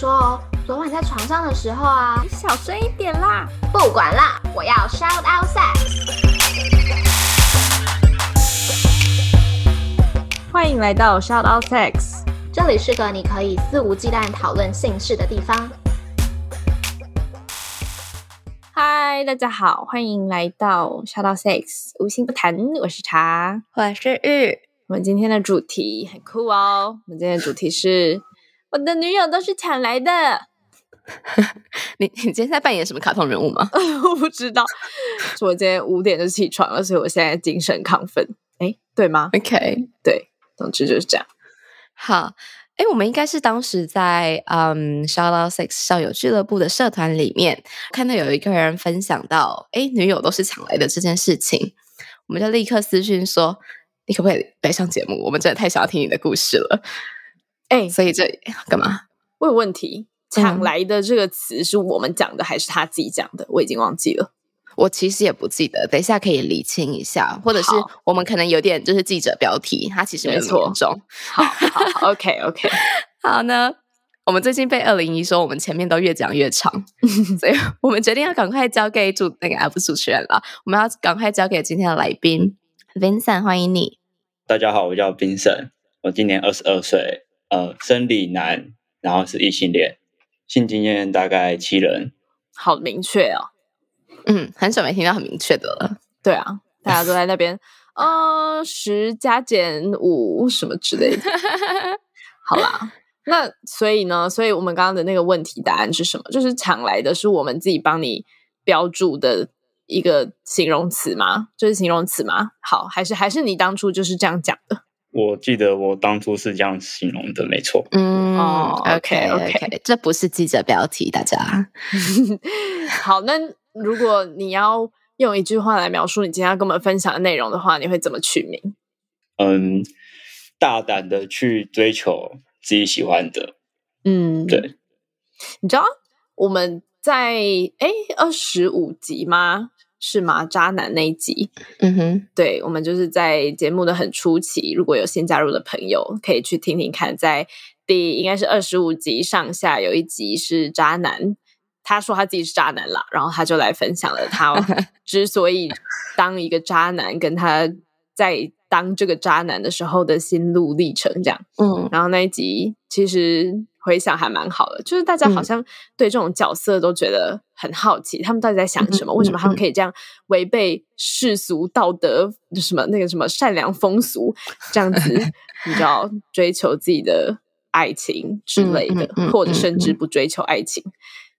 说哦，昨晚在床上的时候啊，你小声一点啦！不管啦，我要 shout out sex。欢迎来到 Shout Out Sex，这里是个你可以肆无忌惮讨论性事的地方。嗨，大家好，欢迎来到 Shout Out Sex，无心不谈，我是茶，我是玉。我们今天的主题很酷哦，我们今天的主题是我的女友都是抢来的。你你今天在扮演什么卡通人物吗？我不知道，我今天五点就起床了，所以我现在精神亢奋。哎，对吗？OK，对。总之就是这样。好，哎，我们应该是当时在嗯，Shout Out Six 校友俱乐部的社团里面看到有一个人分享到，哎，女友都是抢来的这件事情，我们就立刻私讯说，你可不可以来上节目？我们真的太想要听你的故事了。哎，所以这干嘛？我有问题，抢来的这个词是我们讲的还是他自己讲的？我已经忘记了。我其实也不记得，等一下可以理清一下，或者是我们可能有点就是记者标题，他其实没错。好好，OK OK，好呢。我们最近被二零一说，我们前面都越讲越长，所以我们决定要赶快交给主那个 App 主持人了。我们要赶快交给今天的来宾 Vincent，欢迎你。大家好，我叫 Vincent，我今年二十二岁，呃，生理男，然后是异性恋，性经验大概七人。好明确哦。嗯，很久没听到很明确的了。对啊，大家都在那边，呃，十加减五什么之类的。好啦，那所以呢，所以我们刚刚的那个问题答案是什么？就是抢来的是我们自己帮你标注的一个形容词吗？就是形容词吗？好，还是还是你当初就是这样讲的？我记得我当初是这样形容的，没错。嗯哦，OK OK，这不是记者标题，大家。好，那。如果你要用一句话来描述你今天要跟我们分享的内容的话，你会怎么取名？嗯，大胆的去追求自己喜欢的。嗯，对。你知道我们在哎二十五集吗？是吗？渣男那一集。嗯哼，对，我们就是在节目的很初期，如果有新加入的朋友，可以去听听看，在第应该是二十五集上下有一集是渣男。他说他自己是渣男啦，然后他就来分享了他 之所以当一个渣男，跟他在当这个渣男的时候的心路历程，这样。嗯，然后那一集其实回想还蛮好的，就是大家好像对这种角色都觉得很好奇，他们到底在想什么？为什么他们可以这样违背世俗道德，什么那个什么善良风俗，这样子，你知道追求自己的爱情之类的，或者甚至不追求爱情。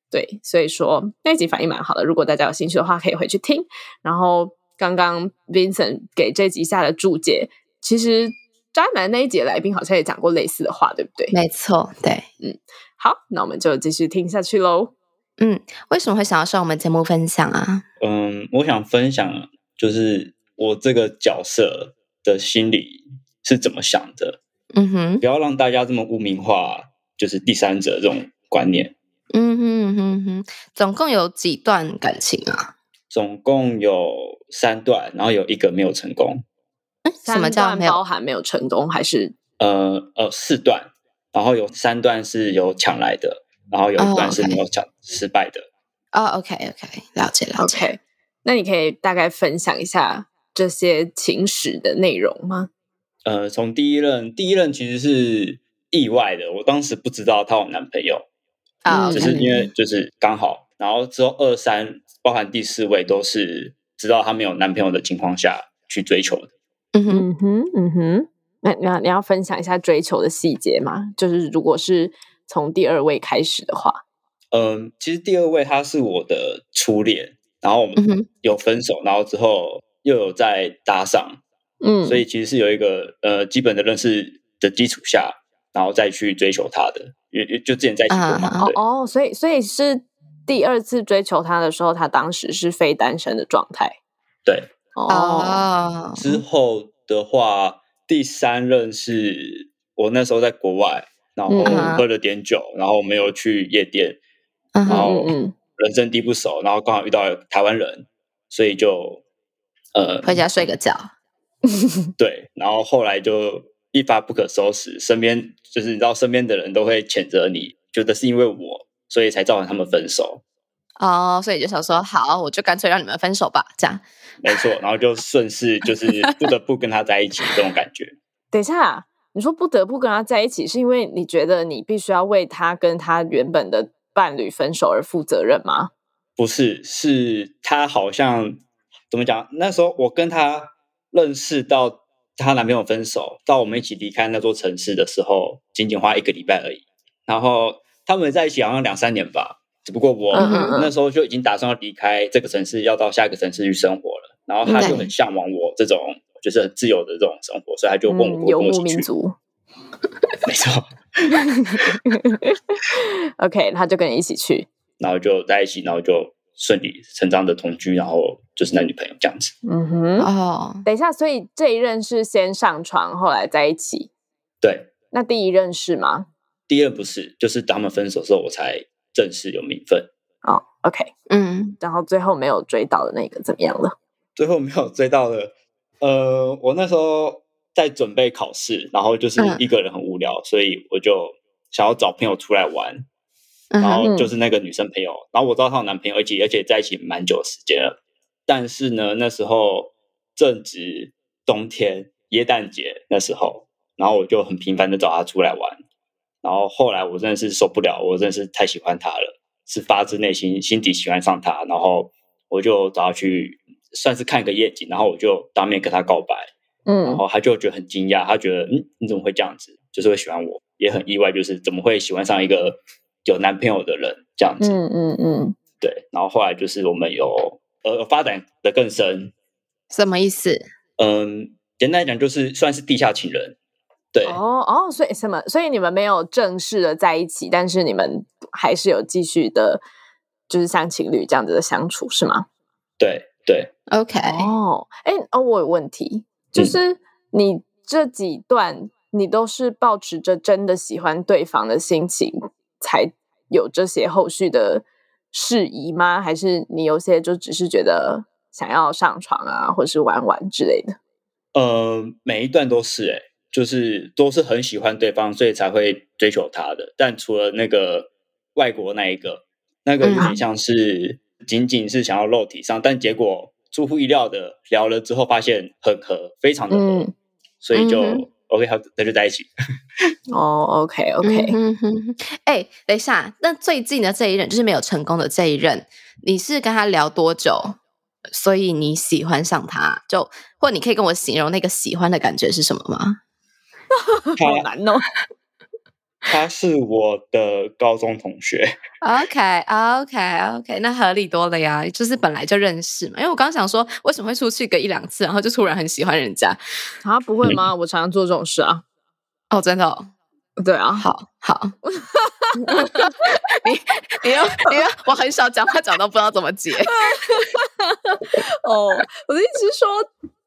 对，所以说那一集反应蛮好的。如果大家有兴趣的话，可以回去听。然后刚刚 Vincent 给这集下的注解，其实渣男那一节来宾好像也讲过类似的话，对不对？没错，对，嗯，好，那我们就继续听下去喽。嗯，为什么会想要上我们节目分享啊？嗯，我想分享就是我这个角色的心理是怎么想的。嗯哼，不要让大家这么污名化，就是第三者这种观念。嗯哼哼哼，总共有几段感情啊？总共有三段，然后有一个没有成功。什么叫包含没有成功？还是呃呃四段，然后有三段是有抢来的，然后有一段是没有抢失败的。哦，OK OK，了解了解。OK，那你可以大概分享一下这些情史的内容吗？呃，从第一任，第一任其实是意外的，我当时不知道她有男朋友。啊，只是因为就是刚好，然后之后二三包含第四位都是知道她没有男朋友的情况下去追求的。嗯哼嗯哼嗯哼，那你要你要分享一下追求的细节吗？就是如果是从第二位开始的话，嗯，其实第二位他是我的初恋，然后我们有分手，然后之后又有在搭上，嗯，所以其实是有一个呃基本的认识的基础下，然后再去追求他的。也也就之前在一起过嘛，哦，所以所以是第二次追求他的时候，他当时是非单身的状态。对，哦，之后的话，第三任是我那时候在国外，然后喝了点酒，然后没有去夜店，然后人生地不熟，然后刚好遇到台湾人，所以就呃回家睡个觉。对，然后后来就。一发不可收拾，身边就是你知道，身边的人都会谴责你，觉得是因为我，所以才造成他们分手。哦，所以就想说，好，我就干脆让你们分手吧，这样。没错，然后就顺势就是不得不跟他在一起这种感觉。等一下，你说不得不跟他在一起，是因为你觉得你必须要为他跟他原本的伴侣分手而负责任吗？不是，是他好像怎么讲？那时候我跟他认识到她男朋友分手，到我们一起离开那座城市的时候，仅仅花一个礼拜而已。然后他们在一起好像两三年吧。只不过我那时候就已经打算要离开这个城市，要到下一个城市去生活了。然后他就很向往我这种就是很自由的这种生活，所以他就问我游牧民族。没错。OK，他就跟你一起去，然后就在一起，然后就顺理成章的同居，然后就是男女朋友这样子。嗯哼。哦，等一下，所以这一任是先上床，后来在一起。对。那第一任是吗？第二不是，就是他们分手之后，我才。正式有名分哦，OK，嗯，然后最后没有追到的那个怎么样了？最后没有追到的，呃，我那时候在准备考试，然后就是一个人很无聊，所以我就想要找朋友出来玩，然后就是那个女生朋友，然后我知道她有男朋友，而且而且在一起蛮久时间了，但是呢，那时候正值冬天，耶诞节那时候，然后我就很频繁的找她出来玩。然后后来我真的是受不了，我真的是太喜欢他了，是发自内心心底喜欢上他。然后我就找他去，算是看个夜景，然后我就当面跟他告白。嗯，然后他就觉得很惊讶，他觉得嗯你怎么会这样子，就是会喜欢我，也很意外，就是怎么会喜欢上一个有男朋友的人这样子。嗯嗯嗯，对。然后后来就是我们有呃发展的更深，什么意思？嗯，简单来讲就是算是地下情人。对哦哦，所以什么？所以你们没有正式的在一起，但是你们还是有继续的，就是像情侣这样子的相处，是吗？对对，OK。哦，哎哦，我有问题，就是你这几段你都是保持着真的喜欢对方的心情，才有这些后续的事宜吗？还是你有些就只是觉得想要上床啊，或是玩玩之类的？呃，每一段都是哎。就是都是很喜欢对方，所以才会追求他的。但除了那个外国那一个，那个有点像是仅仅是想要肉体上，但结果出乎意料的聊了之后，发现很合，非常的合，所以就 OK，好，那就在一起。哦，OK，OK。哎，等一下，那最近的这一任就是没有成功的这一任，你是跟他聊多久？所以你喜欢上他，就或你可以跟我形容那个喜欢的感觉是什么吗？好难哦！他是我的高中同学。OK，OK，OK，那合理多了呀，就是本来就认识嘛。因为我刚刚想说，为什么会出去个一两次，然后就突然很喜欢人家？啊，不会吗？我常常做这种事啊。哦，真的？对啊。好好。你你又你又，我很少讲话讲到不知道怎么接。哦，我的意思是说。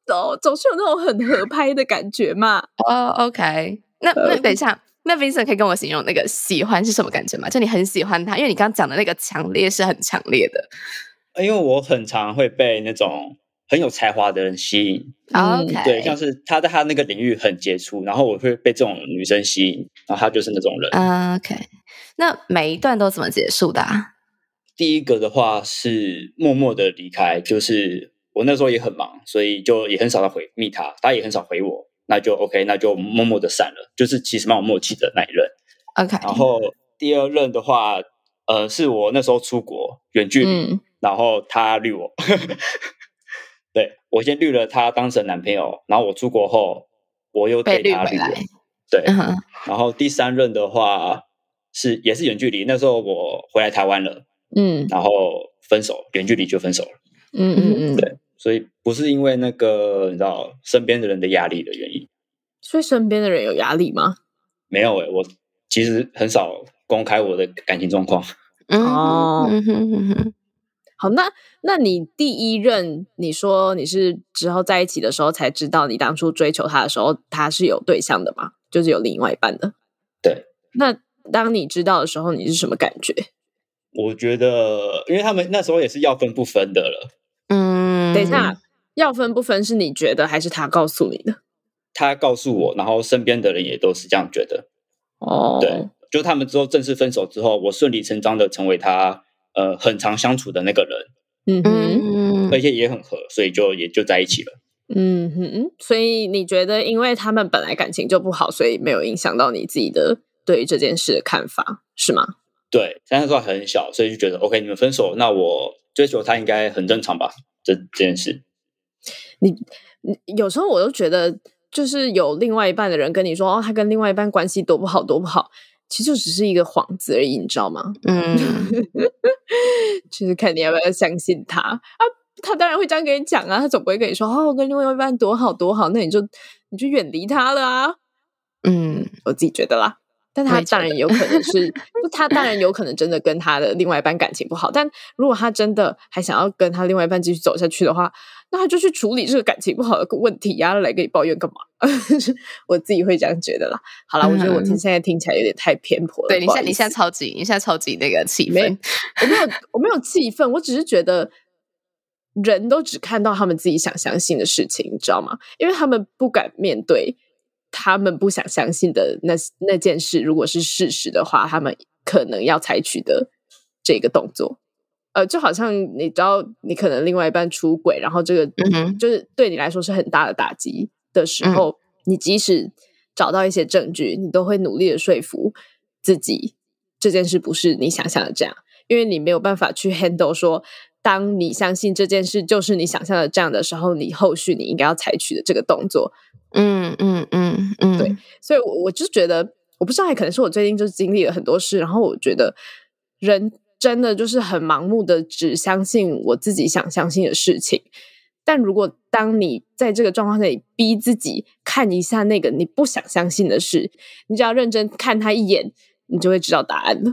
哦，总是有那种很合 拍的感觉嘛。哦，OK，那那等一下，那 Vincent 可以跟我形容那个喜欢是什么感觉吗？就你很喜欢他，因为你刚刚讲的那个强烈是很强烈的。因为我很常会被那种很有才华的人吸引。OK，对，像是他在他那个领域很杰出，然后我会被这种女生吸引，然后他就是那种人。OK，那每一段都怎么结束的？第一个的话是默默的离开，就是。我那时候也很忙，所以就也很少的回密他，他也很少回我，那就 OK，那就默默的散了。就是其实蛮有默契的那一任，OK。然后第二任的话，呃，是我那时候出国远距离，然后他绿我，对我先绿了他当成男朋友，然后我出国后我又被他绿了，对。然后第三任的话是也是远距离，那时候我回来台湾了，嗯，然后分手，远距离就分手了，嗯嗯嗯，对。所以不是因为那个你知道身边的人的压力的原因，所以身边的人有压力吗？没有诶，我其实很少公开我的感情状况。哦，好，那那你第一任你说你是之后在一起的时候才知道，你当初追求他的时候他是有对象的吗？就是有另外一半的。对。那当你知道的时候，你是什么感觉？我觉得，因为他们那时候也是要分不分的了。等一下，要分不分是你觉得还是他告诉你的？他告诉我，然后身边的人也都是这样觉得。哦，对，就他们之后正式分手之后，我顺理成章的成为他呃很常相处的那个人。嗯嗯，而且也很合，所以就也就在一起了。嗯哼，所以你觉得，因为他们本来感情就不好，所以没有影响到你自己的对于这件事的看法，是吗？对，但那时候很小，所以就觉得 OK，你们分手，那我追求他应该很正常吧？这这件事，你你有时候我都觉得，就是有另外一半的人跟你说，哦，他跟另外一半关系多不好，多不好。其实就只是一个幌子而已，你知道吗？嗯，就是看你要不要相信他啊。他当然会这样跟你讲啊，他总不会跟你说哦，跟另外一半多好多好，那你就你就远离他了啊。嗯，我自己觉得啦。但他当然有可能是，他当然有可能真的跟他的另外一半感情不好。但如果他真的还想要跟他另外一半继续走下去的话，那他就去处理这个感情不好的问题呀，来跟你抱怨干嘛？我自己会这样觉得啦。好了，我觉得我听现在听起来有点太偏颇了。对你现在你现在超级你现在超级那个气愤，我没有我没有气愤，我只是觉得人都只看到他们自己想相信的事情，你知道吗？因为他们不敢面对。他们不想相信的那那件事，如果是事实的话，他们可能要采取的这个动作，呃，就好像你知道，你可能另外一半出轨，然后这个就是对你来说是很大的打击的时候，你即使找到一些证据，你都会努力的说服自己这件事不是你想象的这样，因为你没有办法去 handle 说，当你相信这件事就是你想象的这样的时候，你后续你应该要采取的这个动作。嗯嗯嗯嗯，对，所以，我我就觉得，我不知道，也可能是我最近就是经历了很多事，然后我觉得人真的就是很盲目的只相信我自己想相信的事情。但如果当你在这个状况下，你逼自己看一下那个你不想相信的事，你只要认真看他一眼，你就会知道答案了。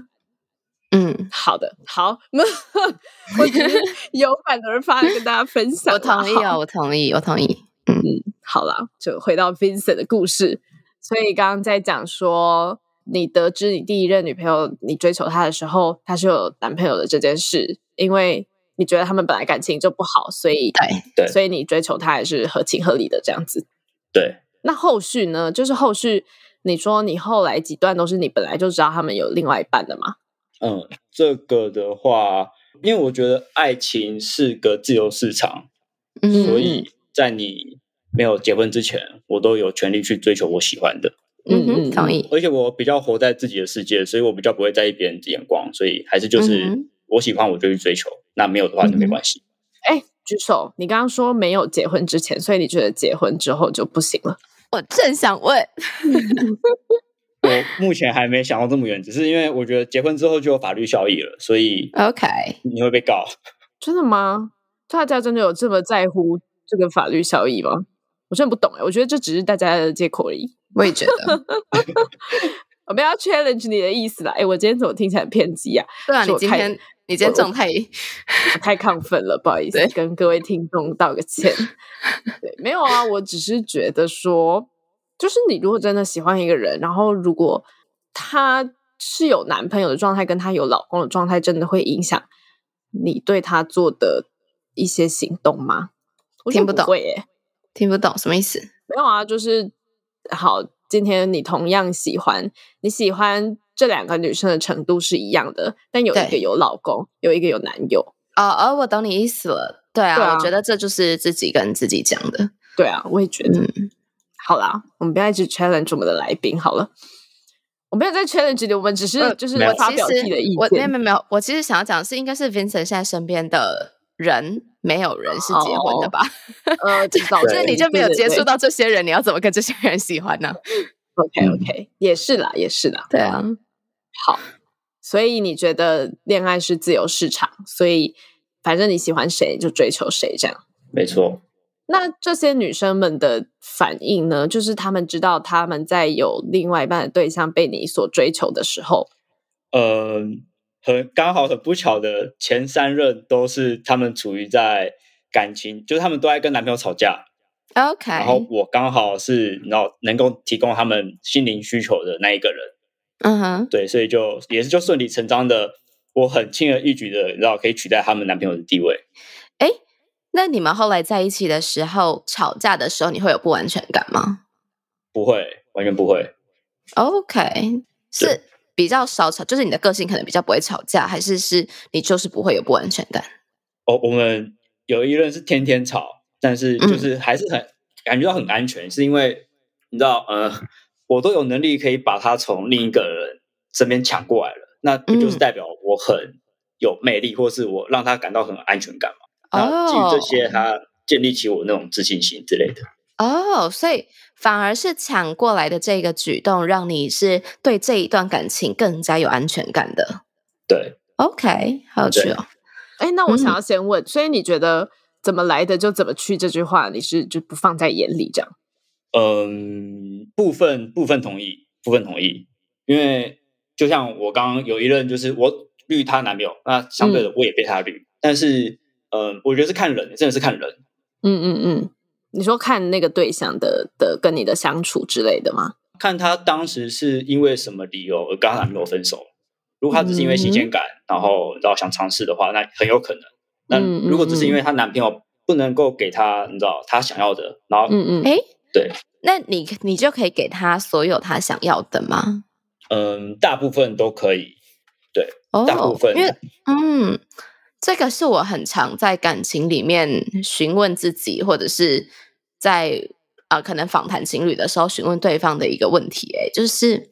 嗯，好的，好，那 我只是有感而发跟大家分享。我同意啊，我同意，我同意。嗯。好了，就回到 Vincent 的故事。所以刚刚在讲说，你得知你第一任女朋友你追求她的时候，她是有男朋友的这件事，因为你觉得他们本来感情就不好，所以对，所以你追求她也是合情合理的这样子。对。那后续呢？就是后续你说你后来几段都是你本来就知道他们有另外一半的吗？嗯，这个的话，因为我觉得爱情是个自由市场，所以在你。没有结婚之前，我都有权利去追求我喜欢的。嗯嗯，同意。而且我比较活在自己的世界，所以我比较不会在意别人的眼光，所以还是就是我喜欢我就去追求，那没有的话就没关系。哎，举手！你刚刚说没有结婚之前，所以你觉得结婚之后就不行了？我正想问，我目前还没想到这么远，只是因为我觉得结婚之后就有法律效益了，所以 OK，你会被告？真的吗？大家真的有这么在乎这个法律效益吗？我真的不懂哎，我觉得这只是大家的借口而已。我也觉得，我们要 challenge 你的意思啦。哎，我今天怎么听起来偏激啊？对啊，你今天你今天状态太亢奋了，不好意思，跟各位听众道个歉。对，没有啊，我只是觉得说，就是你如果真的喜欢一个人，然后如果他是有男朋友的状态，跟他有老公的状态，真的会影响你对他做的一些行动吗？听不懂，会耶。听不懂什么意思？没有啊，就是好。今天你同样喜欢，你喜欢这两个女生的程度是一样的，但有一个有老公，有一个有男友。哦哦，我懂你意思了。对啊，我觉得这就是自己跟自己讲的。对啊，我也觉得。好啦，我们不要一直 challenge 我们的来宾好了。我没有在 challenge 你，我们只是就是发表自己的意见。没有没有没有，我其实想要讲的是，应该是 Vincent 现在身边的人。没有人是结婚的吧？呃，就是你就没有接触到这些人，你要怎么跟这些人喜欢呢？OK OK，也是啦，也是啦。对啊，好，所以你觉得恋爱是自由市场，所以反正你喜欢谁就追求谁，这样没错。那这些女生们的反应呢？就是她们知道她们在有另外一半的对象被你所追求的时候，嗯。很刚好很不巧的，前三任都是他们处于在感情，就是他们都在跟男朋友吵架。OK，然后我刚好是然后能够提供他们心灵需求的那一个人。嗯哼，对，所以就也是就顺理成章的，我很轻而易举的，然后可以取代他们男朋友的地位。哎，那你们后来在一起的时候吵架的时候，你会有不安全感吗？不会，完全不会。OK，是。比较少吵，就是你的个性可能比较不会吵架，还是是你就是不会有不安全感？哦，我们有一任是天天吵，但是就是还是很感觉到很安全，是因为你知道，呃，我都有能力可以把他从另一个人身边抢过来了，那不就是代表我很有魅力，或是我让他感到很安全感嘛？那基于这些，他建立起我那种自信心之类的。哦，所以反而是抢过来的这个举动，让你是对这一段感情更加有安全感的。对，OK，好有趣哦。哎，那我想要先问，所以你觉得怎么来的就怎么去这句话，你是就不放在眼里这样？嗯，部分部分同意，部分同意，因为就像我刚刚有一任，就是我绿她男朋友，那相对的我也被他绿，但是嗯，我觉得是看人，真的是看人。嗯嗯嗯。你说看那个对象的的跟你的相处之类的吗？看他当时是因为什么理由而跟他男朋友分手。如果他只是因为新鲜感，然后然后想尝试的话，那很有可能。那如果只是因为她男朋友不能够给她，你知道她想要的，然后嗯嗯，哎，对，那你你就可以给他所有他想要的吗？嗯，大部分都可以。对，大部分，因为嗯。这个是我很常在感情里面询问自己，或者是在啊可能访谈情侣的时候询问对方的一个问题，哎，就是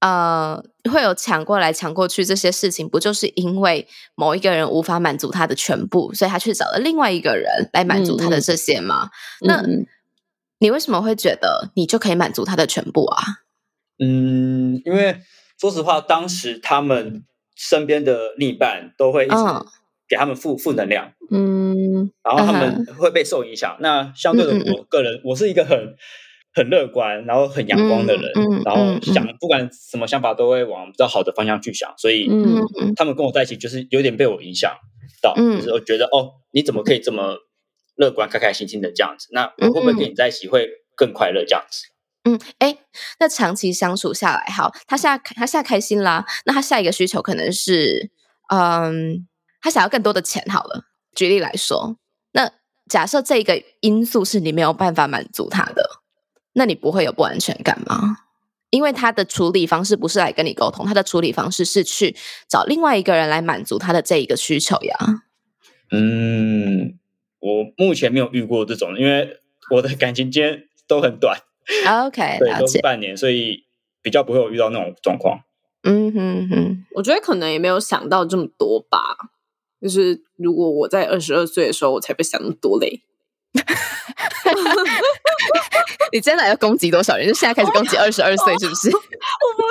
呃会有抢过来抢过去这些事情，不就是因为某一个人无法满足他的全部，所以他去找了另外一个人来满足他的这些吗？那你为什么会觉得你就可以满足他的全部啊？嗯，因为说实话，当时他们身边的另一半都会一直。给他们负负能量，嗯，然后他们会被受影响。那相对的，我个人我是一个很很乐观，然后很阳光的人，然后想不管什么想法都会往比较好的方向去想。所以，他们跟我在一起就是有点被我影响到，就是我觉得哦，你怎么可以这么乐观、开开心心的这样子？那我会不会跟你在一起会更快乐这样子？嗯，哎，那长期相处下来，好，他现在他现在开心啦，那他下一个需求可能是，嗯。他想要更多的钱，好了。举例来说，那假设这个因素是你没有办法满足他的，那你不会有不安全感吗？因为他的处理方式不是来跟你沟通，他的处理方式是去找另外一个人来满足他的这一个需求呀。嗯，我目前没有遇过这种，因为我的感情间都很短。OK，对，都是半年，所以比较不会有遇到那种状况。嗯哼哼，我觉得可能也没有想到这么多吧。就是如果我在二十二岁的时候，我才不想那么多嘞。你真的要攻击多少人？就现在开始攻击二十二岁，是不是？我不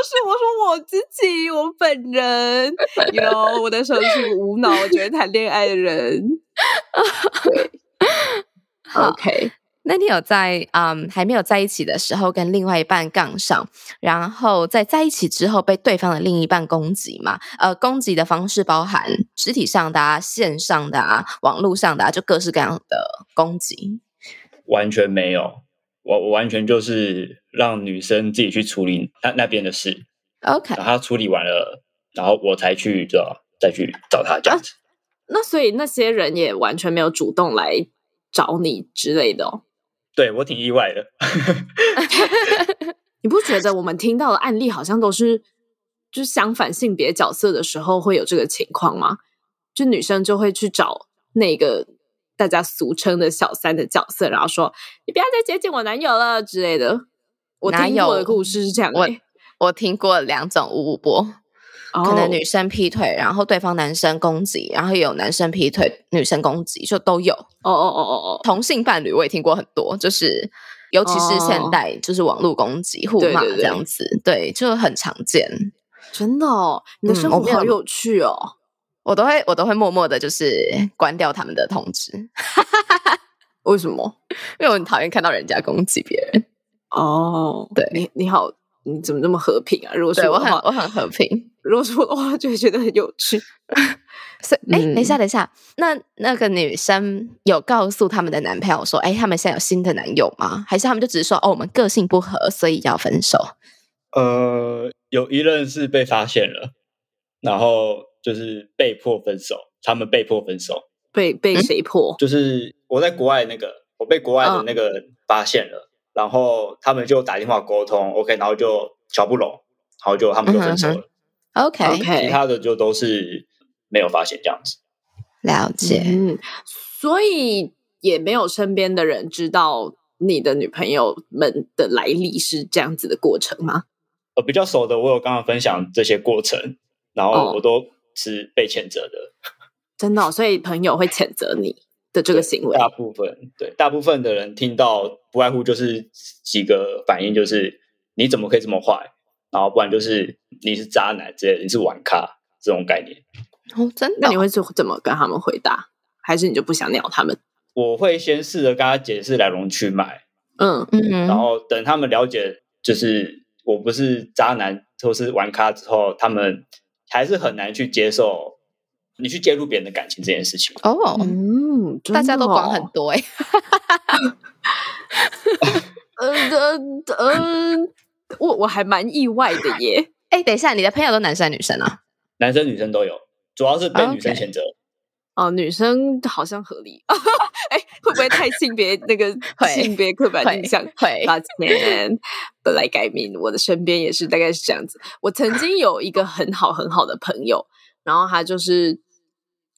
是，我说我自己，我本人。有我的时候是个无脑，我觉得谈恋爱的人。对，OK。那你有在嗯还没有在一起的时候跟另外一半杠上，然后在在一起之后被对方的另一半攻击吗？呃，攻击的方式包含肢体上的、啊、线上的、啊、网络上的，啊就各式各样的攻击。完全没有，我我完全就是让女生自己去处理那那边的事。OK，然后处理完了，然后我才去找再去找他这样子。那所以那些人也完全没有主动来找你之类的哦。对我挺意外的，你不觉得我们听到的案例好像都是就是相反性别角色的时候会有这个情况吗？就女生就会去找那个大家俗称的小三的角色，然后说你不要再接近我男友了之类的。我听过的故事是这样，我我听过两种五五波。可能女生劈腿，然后对方男生攻击，然后也有男生劈腿，女生攻击，就都有。哦哦哦哦哦，同性伴侣我也听过很多，就是尤其是现代，就是网络攻击、互骂这样子，对，就很常见。真的哦，你的生活好有趣哦。我都会，我都会默默的，就是关掉他们的通知。为什么？因为我很讨厌看到人家攻击别人。哦，对你，你好。你怎么那么和平啊？如果说我很我很和平，如果说的话，就会觉得很有趣。所以哎，等一下，等一下，那那个女生有告诉他们的男朋友说，哎，他们现在有新的男友吗？还是他们就只是说，哦，我们个性不合，所以要分手？呃，有一任是被发现了，然后就是被迫分手，他们被迫分手，被被谁迫？就是我在国外那个，我被国外的那个发现了。然后他们就打电话沟通，OK，然后就瞧不拢，然后就他们就分手了。OK OK，其他的就都是没有发现这样子。了解，嗯，所以也没有身边的人知道你的女朋友们的来历是这样子的过程吗？呃，比较熟的，我有刚刚分享这些过程，然后我都是被谴责的。真的，所以朋友会谴责你的这个行为。大部分对大部分的人听到，不外乎就是几个反应，就是你怎么可以这么坏？然后不然就是你是渣男之类，你是玩咖这种概念。哦，真的？那你会怎怎么跟他们回答？还是你就不想鸟他们？我会先试着跟他解释来龙去脉，嗯嗯，然后等他们了解，就是我不是渣男或是玩咖之后，他们还是很难去接受你去介入别人的感情这件事情。哦，嗯，大家都管很多哎。呃呃呃，我我还蛮意外的耶。哎，等一下，你的朋友都男生女生啊？男生女生都有，主要是被女生谴责。哦，女生好像合理。哎，会不会太性别那个性别刻板印象？会。抱歉，本来改名，我的身边也是大概是这样子。我曾经有一个很好很好的朋友，然后他就是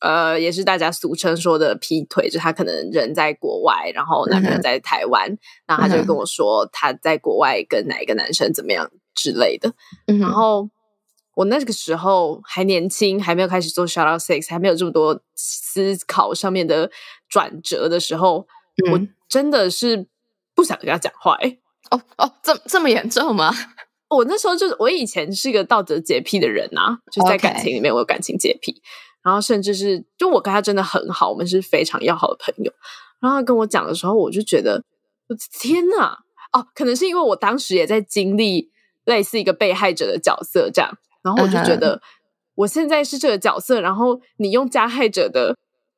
呃，也是大家俗称说的劈腿，就他可能人在国外，然后男朋友在台湾，然后他就跟我说他在国外跟哪一个男生怎么样之类的，然后。我那个时候还年轻，还没有开始做 shout out sex，还没有这么多思考上面的转折的时候，我真的是不想跟他讲话。哎，哦哦，这这么严重吗？我那时候就是我以前是一个道德洁癖的人啊，就在感情里面我有感情洁癖，然后甚至是就我跟他真的很好，我们是非常要好的朋友。然后他跟我讲的时候，我就觉得我天哪！哦，可能是因为我当时也在经历类似一个被害者的角色，这样。然后我就觉得，我现在是这个角色，然后你用加害者的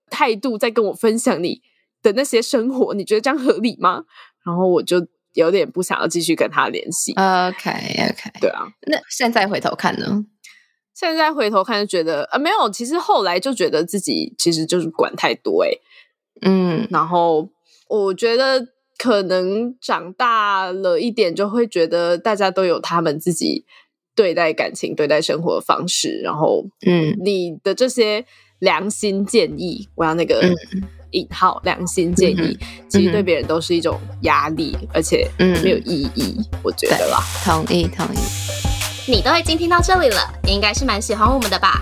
态度在跟我分享你的那些生活，你觉得这样合理吗？然后我就有点不想要继续跟他联系。OK OK，对啊。那现在回头看呢？现在回头看就觉得啊，没有。其实后来就觉得自己其实就是管太多哎，嗯。然后我觉得可能长大了一点，就会觉得大家都有他们自己。对待感情、对待生活的方式，然后，嗯，你的这些良心建议，我要那个引号良心建议，其实对别人都是一种压力，而且没有意义，我觉得啦。同意，同意。你都已经听到这里了，你应该是蛮喜欢我们的吧？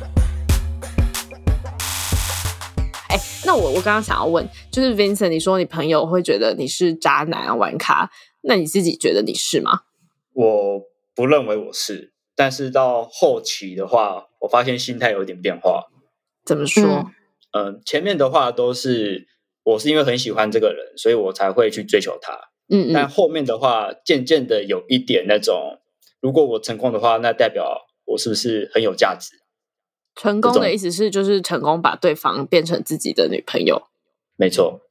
哎，那我我刚刚想要问，就是 Vincent，你说你朋友会觉得你是渣男啊、玩咖，那你自己觉得你是吗？我不认为我是，但是到后期的话，我发现心态有点变化。怎么说？嗯，前面的话都是我是因为很喜欢这个人，所以我才会去追求他。嗯嗯。但后面的话，渐渐的有一点那种，如果我成功的话，那代表我是不是很有价值？成功的意思是，就是成功把对方变成自己的女朋友。没错。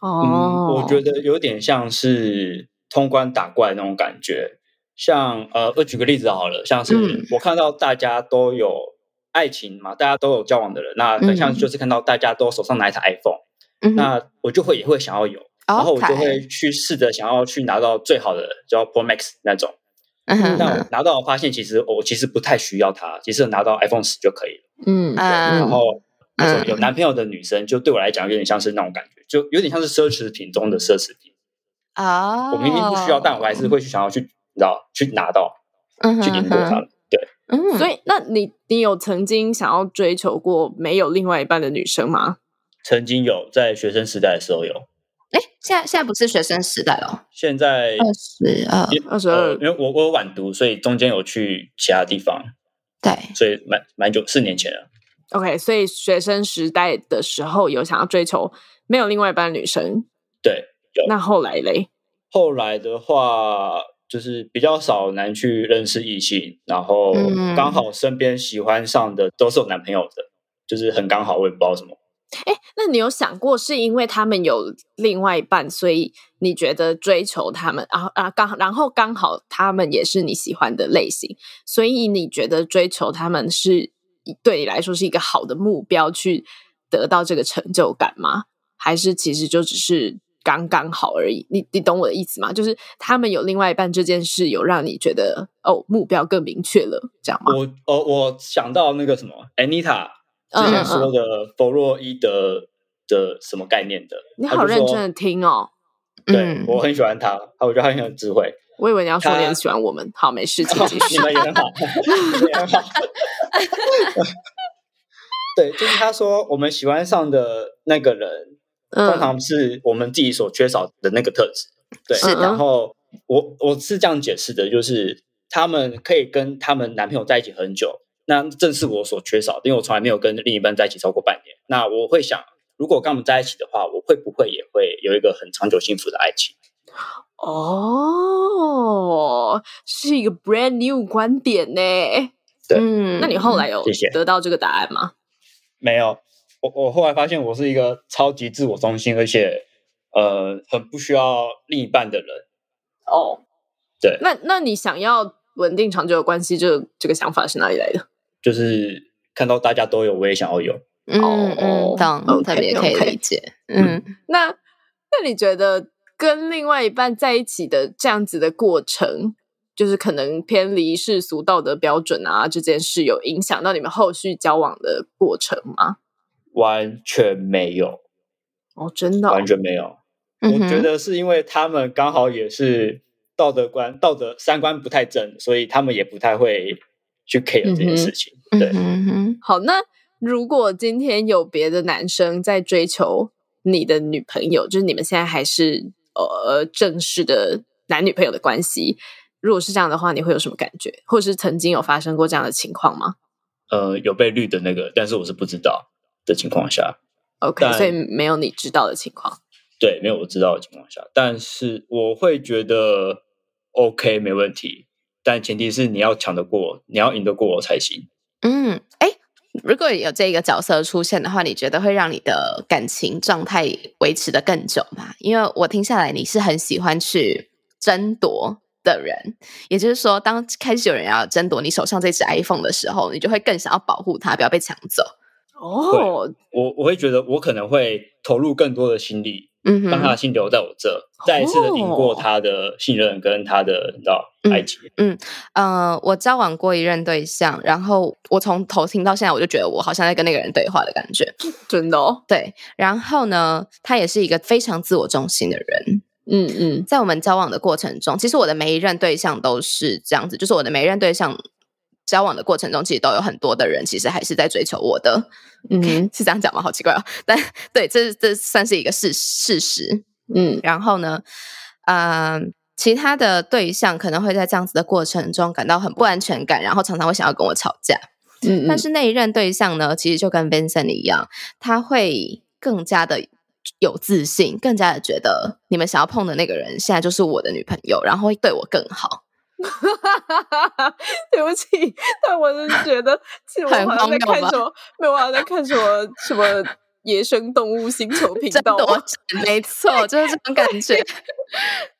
哦、嗯，我觉得有点像是通关打怪那种感觉。像呃，我举个例子好了，像是我看到大家都有爱情嘛，大家都有交往的人，那很像就是看到大家都手上拿一台 iPhone，、嗯、那我就会也会想要有，然后我就会去试着想要去拿到最好的，叫 Pro Max 那种。嗯、但我拿到发现，其实我其实不太需要它，其实拿到 iPhone 十就可以了。嗯，然后那种有男朋友的女生，就对我来讲有点像是那种感觉，就有点像是奢侈品中的奢侈品啊。我明明不需要，但我还是会去想要去，你知道，去拿到，嗯、去赢过他们。对，嗯，所以那你你有曾经想要追求过没有另外一半的女生吗？曾经有，在学生时代的时候有。哎，现在现在不是学生时代哦，现在二十二，二十二，因为我我有晚读，所以中间有去其他地方，对，所以蛮蛮久，四年前了。OK，所以学生时代的时候有想要追求没有另外一半女生，对，有。那后来嘞？后来的话，就是比较少难去认识异性，然后刚好身边喜欢上的都是有男朋友的，就是很刚好，我也不知道什么。哎，那你有想过是因为他们有另外一半，所以你觉得追求他们，然后啊刚然后刚好他们也是你喜欢的类型，所以你觉得追求他们是对你来说是一个好的目标，去得到这个成就感吗？还是其实就只是刚刚好而已？你你懂我的意思吗？就是他们有另外一半这件事，有让你觉得哦目标更明确了，这样吗？我哦，我想到那个什么，Anita。之前说的弗洛伊德的什么概念的？你好认真的听哦。对我很喜欢他，我觉得他很有智慧。我以为你要说你很喜欢我们。好，没事，请继续。你们也很好，你们也很好。对，就是他说我们喜欢上的那个人，通常是我们自己所缺少的那个特质。对，然后我我是这样解释的，就是他们可以跟他们男朋友在一起很久。那正是我所缺少的，因为我从来没有跟另一半在一起超过半年。那我会想，如果跟我们在一起的话，我会不会也会有一个很长久幸福的爱情？哦，是一个 brand new 观点呢。对，嗯那你后来有得到这个答案吗？没有，我我后来发现我是一个超级自我中心，而且呃很不需要另一半的人。哦，对，那那你想要稳定长久的关系，这这个想法是哪里来的？就是看到大家都有，我也想要有。嗯嗯，懂，特别可以理解。嗯，那那你觉得跟另外一半在一起的这样子的过程，就是可能偏离世俗道德标准啊，这件事有影响到你们后续交往的过程吗？完全没有。哦，真的，完全没有。我觉得是因为他们刚好也是道德观、道德三观不太正，所以他们也不太会。去 care 这件事情，对，嗯好。那如果今天有别的男生在追求你的女朋友，就是你们现在还是呃正式的男女朋友的关系，如果是这样的话，你会有什么感觉？或者是曾经有发生过这样的情况吗？呃，有被绿的那个，但是我是不知道的情况下，OK，所以没有你知道的情况，对，没有我知道的情况下，但是我会觉得 OK，没问题。但前提是你要抢得过，你要赢得过我才行。嗯，哎，如果有这个角色出现的话，你觉得会让你的感情状态维持的更久吗？因为我听下来你是很喜欢去争夺的人，也就是说，当开始有人要争夺你手上这只 iPhone 的时候，你就会更想要保护它，不要被抢走。哦，我我会觉得我可能会投入更多的心力。嗯，让他的心留在我这，再一次的赢过他的信任跟他的你知道爱情。嗯呃，我交往过一任对象，然后我从头听到现在，我就觉得我好像在跟那个人对话的感觉，真的哦。对，然后呢，他也是一个非常自我中心的人。嗯嗯，在我们交往的过程中，其实我的每一任对象都是这样子，就是我的每一任对象。交往的过程中，其实都有很多的人，其实还是在追求我的。嗯，是这样讲吗？好奇怪哦。但对，这这算是一个事事实。嗯，然后呢，呃，其他的对象可能会在这样子的过程中感到很不安全感，然后常常会想要跟我吵架。嗯，但是那一任对象呢，其实就跟 Vincent 一样，他会更加的有自信，更加的觉得你们想要碰的那个人，现在就是我的女朋友，然后会对我更好。对不起，但我是觉得，其实我好像在看什么，没有，好像在看什么什么野生动物星球频道。没错，就是这种 感觉。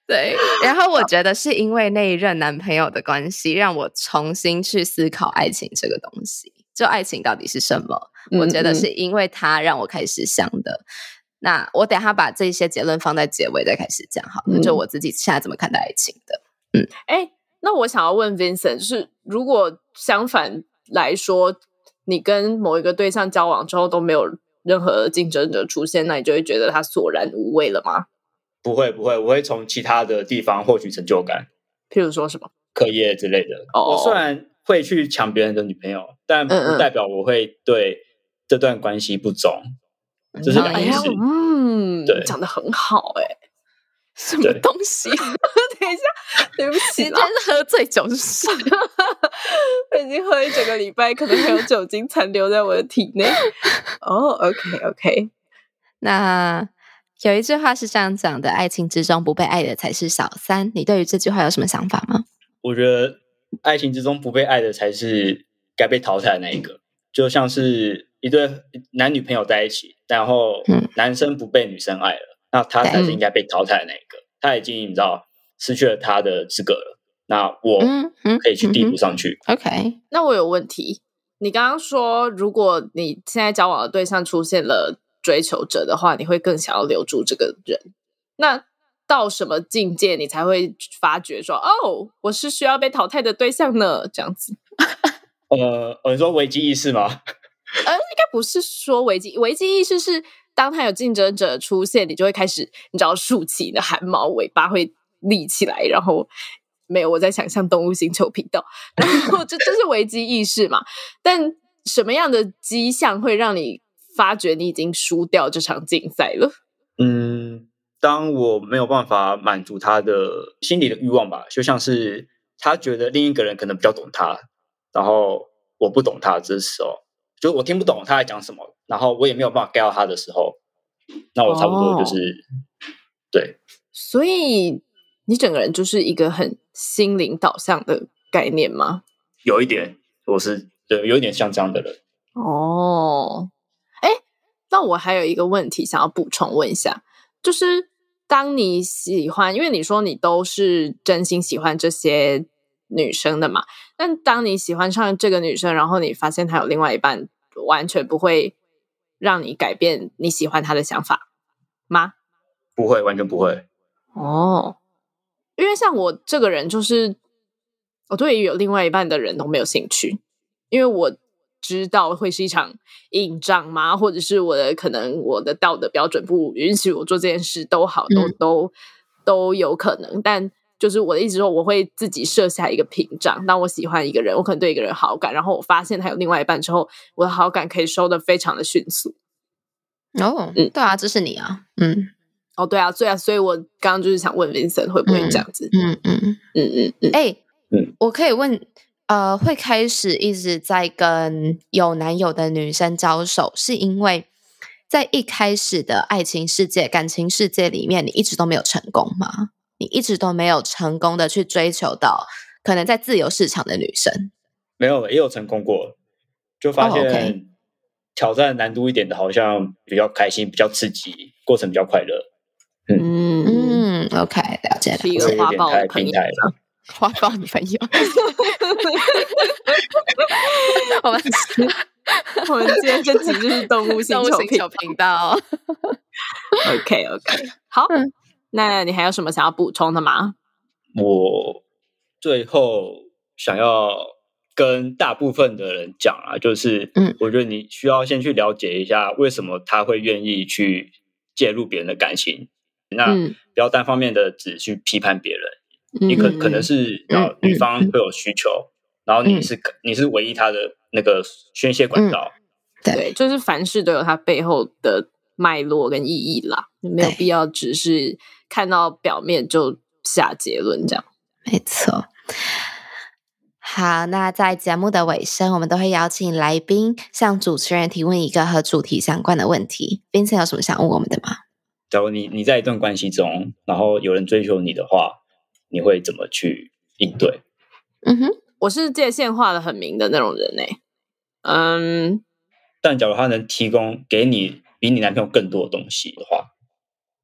对，然后我觉得是因为那一任男朋友的关系，让我重新去思考爱情这个东西。就爱情到底是什么？我觉得是因为他让我开始想的。那我等下把这些结论放在结尾再开始讲好了。就我自己现在怎么看待爱情的？嗯，哎。那我想要问 Vincent，就是如果相反来说，你跟某一个对象交往之后都没有任何竞争者出现，那你就会觉得他索然无味了吗？不会，不会，我会从其他的地方获取成就感，譬如说什么课业之类的。我虽然会去抢别人的女朋友，但不代表我会对这段关系不忠，这是两件事。嗯，对，讲的很好，哎。什么东西？等一下，对不起，今天是喝醉酒是？我已经喝一整个礼拜，可能还有酒精残留在我的体内。哦，OK，OK。那有一句话是这样讲的：爱情之中不被爱的才是小三。你对于这句话有什么想法吗？我觉得爱情之中不被爱的才是该被淘汰的那一个。就像是一对男女朋友在一起，然后男生不被女生爱了，那他才是应该被淘汰的那一个。他已经你知道失去了他的资格了，那我可以去递补上去。OK，那我有问题。你刚刚说，如果你现在交往的对象出现了追求者的话，你会更想要留住这个人。那到什么境界，你才会发觉说，哦，我是需要被淘汰的对象呢？这样子。呃，你说危机意识吗？呃，应该不是说危机，危机意识是当他有竞争者出现，你就会开始，你知道竖起你的汗毛，尾巴会立起来，然后。没有，我在想象动物星球频道，然后这这是危机意识嘛？但什么样的迹象会让你发觉你已经输掉这场竞赛了？嗯，当我没有办法满足他的心理的欲望吧，就像是他觉得另一个人可能比较懂他，然后我不懂他这时候，就我听不懂他在讲什么，然后我也没有办法 get 到他的时候，那我差不多就是对，所以。你整个人就是一个很心灵导向的概念吗？有一点，我是对，有一点像这样的人。哦，哎，那我还有一个问题想要补充问一下，就是当你喜欢，因为你说你都是真心喜欢这些女生的嘛，但当你喜欢上这个女生，然后你发现她有另外一半，完全不会让你改变你喜欢他的想法吗？不会，完全不会。哦。因为像我这个人，就是我对于有另外一半的人都没有兴趣，因为我知道会是一场硬仗嘛，或者是我的可能我的道德标准不允许我做这件事，都好，都都都有可能。但就是我的意思说，我会自己设下一个屏障。当我喜欢一个人，我可能对一个人好感，然后我发现他有另外一半之后，我的好感可以收的非常的迅速。哦，嗯，对啊，这是你啊，嗯。哦，对啊，对啊，所以我刚刚就是想问 Vincent 会不会这样子？嗯嗯嗯嗯嗯。哎，嗯，我可以问，呃，会开始一直在跟有男友的女生交手，是因为在一开始的爱情世界、感情世界里面，你一直都没有成功吗？你一直都没有成功的去追求到可能在自由市场的女生？没有，也有成功过，就发现挑战难度一点的，好像比较开心、比较刺激，过程比较快乐。嗯嗯，OK，了解了。一个花豹的朋友，花豹女朋友。我们我们今天这集就是动物星球频道。OK OK，好，那你还有什么想要补充的吗？我最后想要跟大部分的人讲啊，就是，嗯，我觉得你需要先去了解一下，为什么他会愿意去介入别人的感情。那不要单方面的只去批判别人，你可可能是啊，女方会有需求，然后你是你是唯一他的那个宣泄管道，对，就是凡事都有它背后的脉络跟意义啦，没有必要只是看到表面就下结论这样。没错。好，那在节目的尾声，我们都会邀请来宾向主持人提问一个和主题相关的问题。Vincent 有什么想问我们的吗？假如你你在一段关系中，然后有人追求你的话，你会怎么去应对？嗯哼，我是界限画的很明的那种人呢。嗯，但假如他能提供给你比你男朋友更多的东西的话，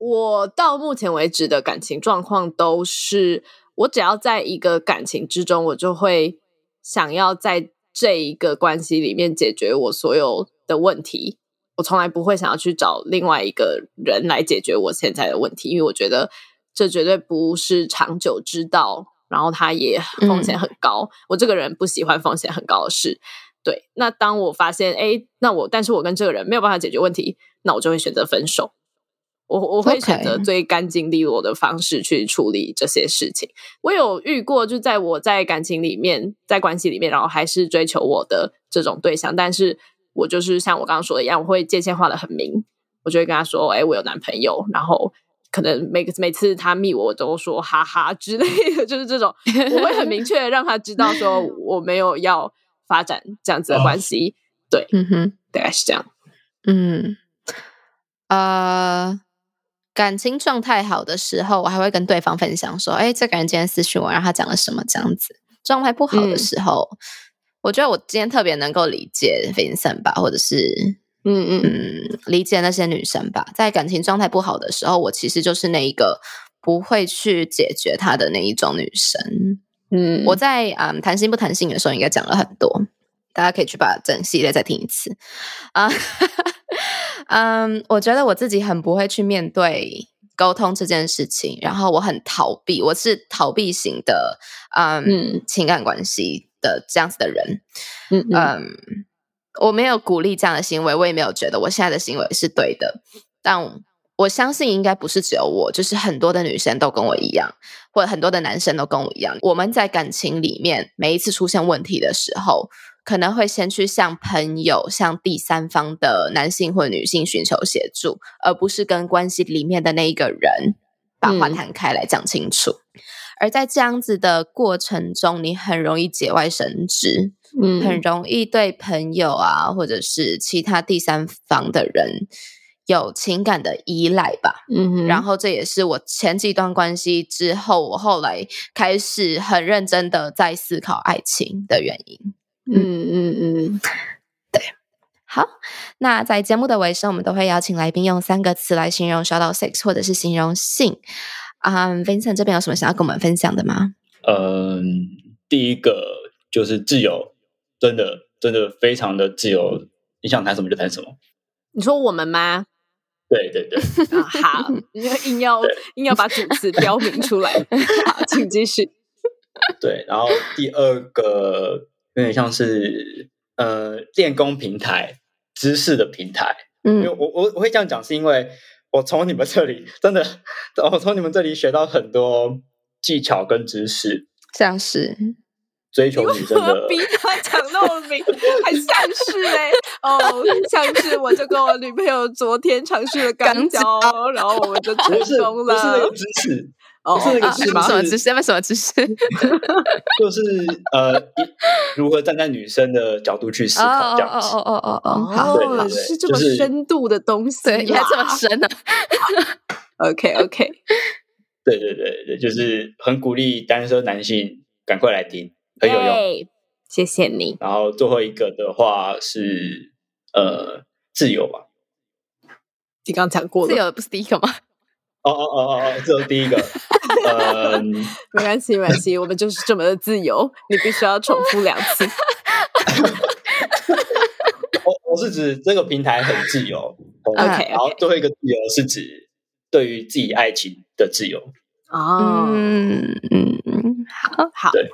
我到目前为止的感情状况都是，我只要在一个感情之中，我就会想要在这一个关系里面解决我所有的问题。我从来不会想要去找另外一个人来解决我现在的问题，因为我觉得这绝对不是长久之道，然后它也风险很高。我这个人不喜欢风险很高的事。对，那当我发现，哎，那我但是我跟这个人没有办法解决问题，那我就会选择分手。我我会选择最干净利落的方式去处理这些事情。我有遇过，就在我在感情里面，在关系里面，然后还是追求我的这种对象，但是。我就是像我刚刚说的一样，我会界限画的很明，我就会跟他说：“哎，我有男朋友。”然后可能每个每次他密我，我都说“哈哈”之类的，就是这种，我会很明确的让他知道说我没有要发展这样子的关系。对，嗯哼，大概是这样。嗯，呃，感情状态好的时候，我还会跟对方分享说：“哎，这个人今天私讯我，然后他讲了什么？”这样子，状态不好的时候。我觉得我今天特别能够理解 Vincent 吧，或者是嗯嗯嗯，理解那些女生吧，在感情状态不好的时候，我其实就是那一个不会去解决她的那一种女生。嗯，我在嗯谈心不谈性的时候，应该讲了很多，大家可以去把整系列再听一次啊。嗯，我觉得我自己很不会去面对沟通这件事情，然后我很逃避，我是逃避型的嗯情感关系的这样子的人。嗯嗯，我没有鼓励这样的行为，我也没有觉得我现在的行为是对的，但。我相信应该不是只有我，就是很多的女生都跟我一样，或者很多的男生都跟我一样。我们在感情里面每一次出现问题的时候，可能会先去向朋友、向第三方的男性或女性寻求协助，而不是跟关系里面的那一个人把话谈开来讲清楚。而在这样子的过程中，你很容易节外生枝，嗯，很容易对朋友啊，或者是其他第三方的人。有情感的依赖吧，嗯，然后这也是我前几段关系之后，我后来开始很认真的在思考爱情的原因。嗯嗯嗯，对。好，那在节目的尾声，我们都会邀请来宾用三个词来形容 “shout out sex” 或者是形容性。啊，Vincent 这边有什么想要跟我们分享的吗？嗯，第一个就是自由，真的真的非常的自由，你想谈什么就谈什么。你说我们吗？对对对，好，你硬要硬要把主词标明出来，好，请继续。对，然后第二个有点像是呃练功平台、知识的平台。嗯，因为我我我会这样讲，是因为我从你们这里真的，我从你们这里学到很多技巧跟知识，像是。追求女生的，逼他讲那么明，还像是嘞哦，像是我就跟我女朋友昨天尝试了钢交，然后我们就成功了。不是那个知识，不是那个知识，什么知识？什么知识？就是呃，如何站在女生的角度去思考，这样子。哦哦哦哦哦，哦，是这么深度的东西，对，原来这么深呢。OK OK，对对对对，就是很鼓励单身男性赶快来听。很有用，谢谢你。然后最后一个的话是呃自由吧，你刚讲过自由不是第一个吗？哦哦哦哦哦，这是第一个。嗯，没关系没关系，我们就是这么的自由，你必须要重复两次。我我是指这个平台很自由，OK。然后最后一个自由是指对于自己爱情的自由。哦，嗯嗯嗯，好好对。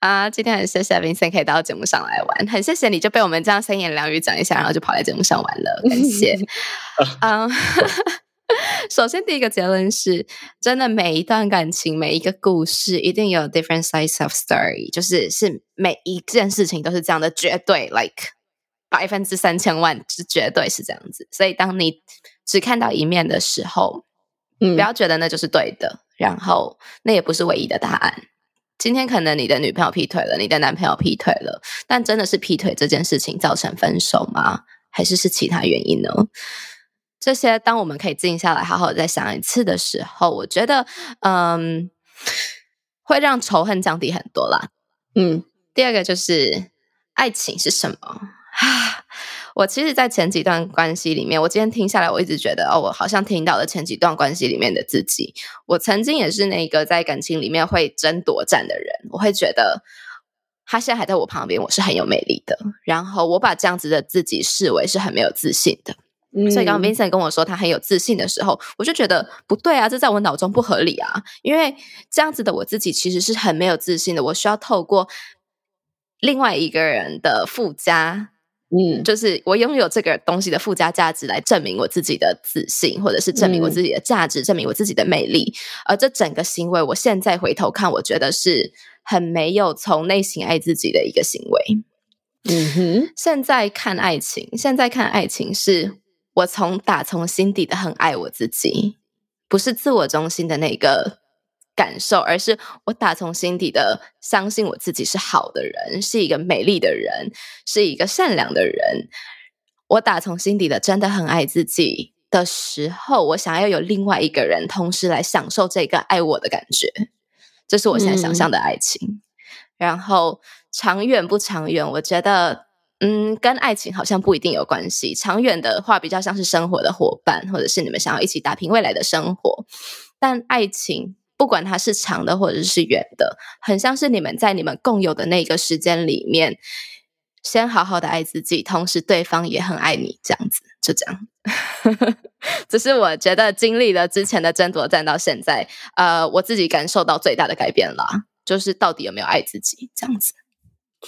啊，今天很谢谢 Vincent 可以到节目上来玩，很谢谢你就被我们这样三言两语讲一下，然后就跑来节目上玩了，感谢。嗯，首先第一个结论是，真的每一段感情，每一个故事，一定有 different sides of story，就是是每一件事情都是这样的，绝对 like 百分之三千万是绝对是这样子。所以当你只看到一面的时候，嗯，不要觉得那就是对的，然后那也不是唯一的答案。今天可能你的女朋友劈腿了，你的男朋友劈腿了，但真的是劈腿这件事情造成分手吗？还是是其他原因呢？这些当我们可以静下来，好好再想一次的时候，我觉得，嗯，会让仇恨降低很多啦。嗯，第二个就是爱情是什么啊？我其实，在前几段关系里面，我今天听下来，我一直觉得，哦，我好像听到了前几段关系里面的自己。我曾经也是那个在感情里面会争夺战的人，我会觉得他现在还在我旁边，我是很有魅力的。然后我把这样子的自己视为是很没有自信的。所以刚刚 Vincent 跟我说他很有自信的时候，我就觉得不对啊，这在我脑中不合理啊。因为这样子的我自己其实是很没有自信的，我需要透过另外一个人的附加。嗯，就是我拥有这个东西的附加价值来证明我自己的自信，或者是证明我自己的价值，证明我自己的魅力。而这整个行为，我现在回头看，我觉得是很没有从内心爱自己的一个行为。嗯哼，现在看爱情，现在看爱情，是我从打从心底的很爱我自己，不是自我中心的那个。感受，而是我打从心底的相信我自己是好的人，是一个美丽的人，是一个善良的人。我打从心底的真的很爱自己的时候，我想要有另外一个人同时来享受这个爱我的感觉，这是我现在想象的爱情。然后长远不长远，我觉得，嗯，跟爱情好像不一定有关系。长远的话，比较像是生活的伙伴，或者是你们想要一起打拼未来的生活。但爱情，不管它是长的或者是远的，很像是你们在你们共有的那个时间里面，先好好的爱自己，同时对方也很爱你，这样子，就这样。只是我觉得经历了之前的争夺战到现在，呃，我自己感受到最大的改变了。就是到底有没有爱自己这样子，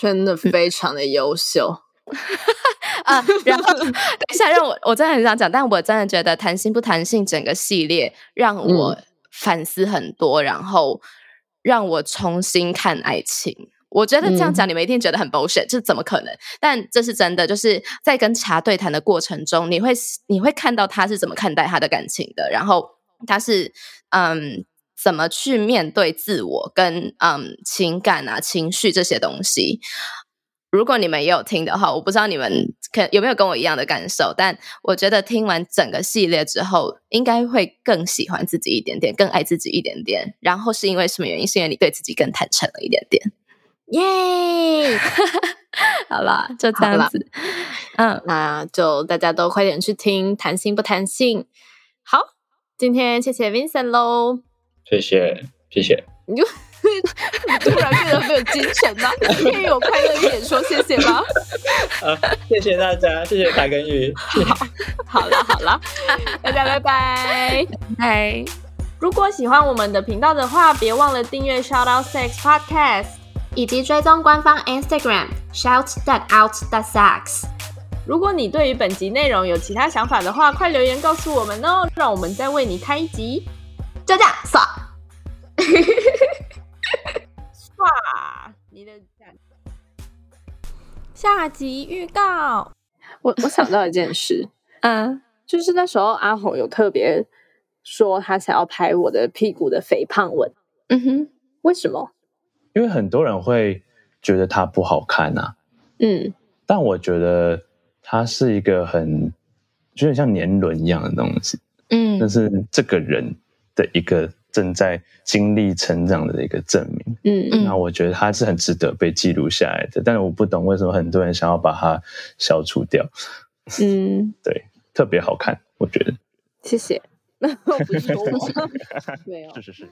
真的非常的优秀 啊！然后等一下，让我我真的很想讲，但我真的觉得谈心不谈性整个系列让我反思很多，然后让我重新看爱情。我觉得这样讲你们一定觉得很 bullshit，这怎么可能？但这是真的，就是在跟茶对谈的过程中，你会你会看到他是怎么看待他的感情的，然后他是嗯。怎么去面对自我跟嗯情感啊情绪这些东西？如果你们也有听的话，我不知道你们可有没有跟我一样的感受，但我觉得听完整个系列之后，应该会更喜欢自己一点点，更爱自己一点点。然后是因为什么原因？是因为你对自己更坦诚了一点点。耶！好啦，就这样子。嗯，那就大家都快点去听，谈心不谈性。好，今天谢谢 Vincent 喽。谢谢，谢谢。你就 突然变得没有精神吗？可以有快乐一点说谢谢吗？啊，谢谢大家，谢谢大根鱼。好，好了，好了，大家拜拜，拜。如果喜欢我们的频道的话，别忘了订阅 Shout Out Sex Podcast，以及追踪官方 Instagram Shout That Out That Sex。如果你对于本集内容有其他想法的话，快留言告诉我们哦，让我们再为你开一集。就这样，耍，耍，你的下集预告。我我想到一件事，嗯，就是那时候阿红有特别说他想要拍我的屁股的肥胖纹。嗯哼，为什么？因为很多人会觉得它不好看呐。嗯，但我觉得它是一个很，就很像年轮一样的东西。嗯，但是这个人。的一个正在经历成长的一个证明，嗯。嗯，那我觉得它是很值得被记录下来的，但是我不懂为什么很多人想要把它消除掉，嗯，对，特别好看，我觉得，谢谢，那我不是说我，没有，是是是。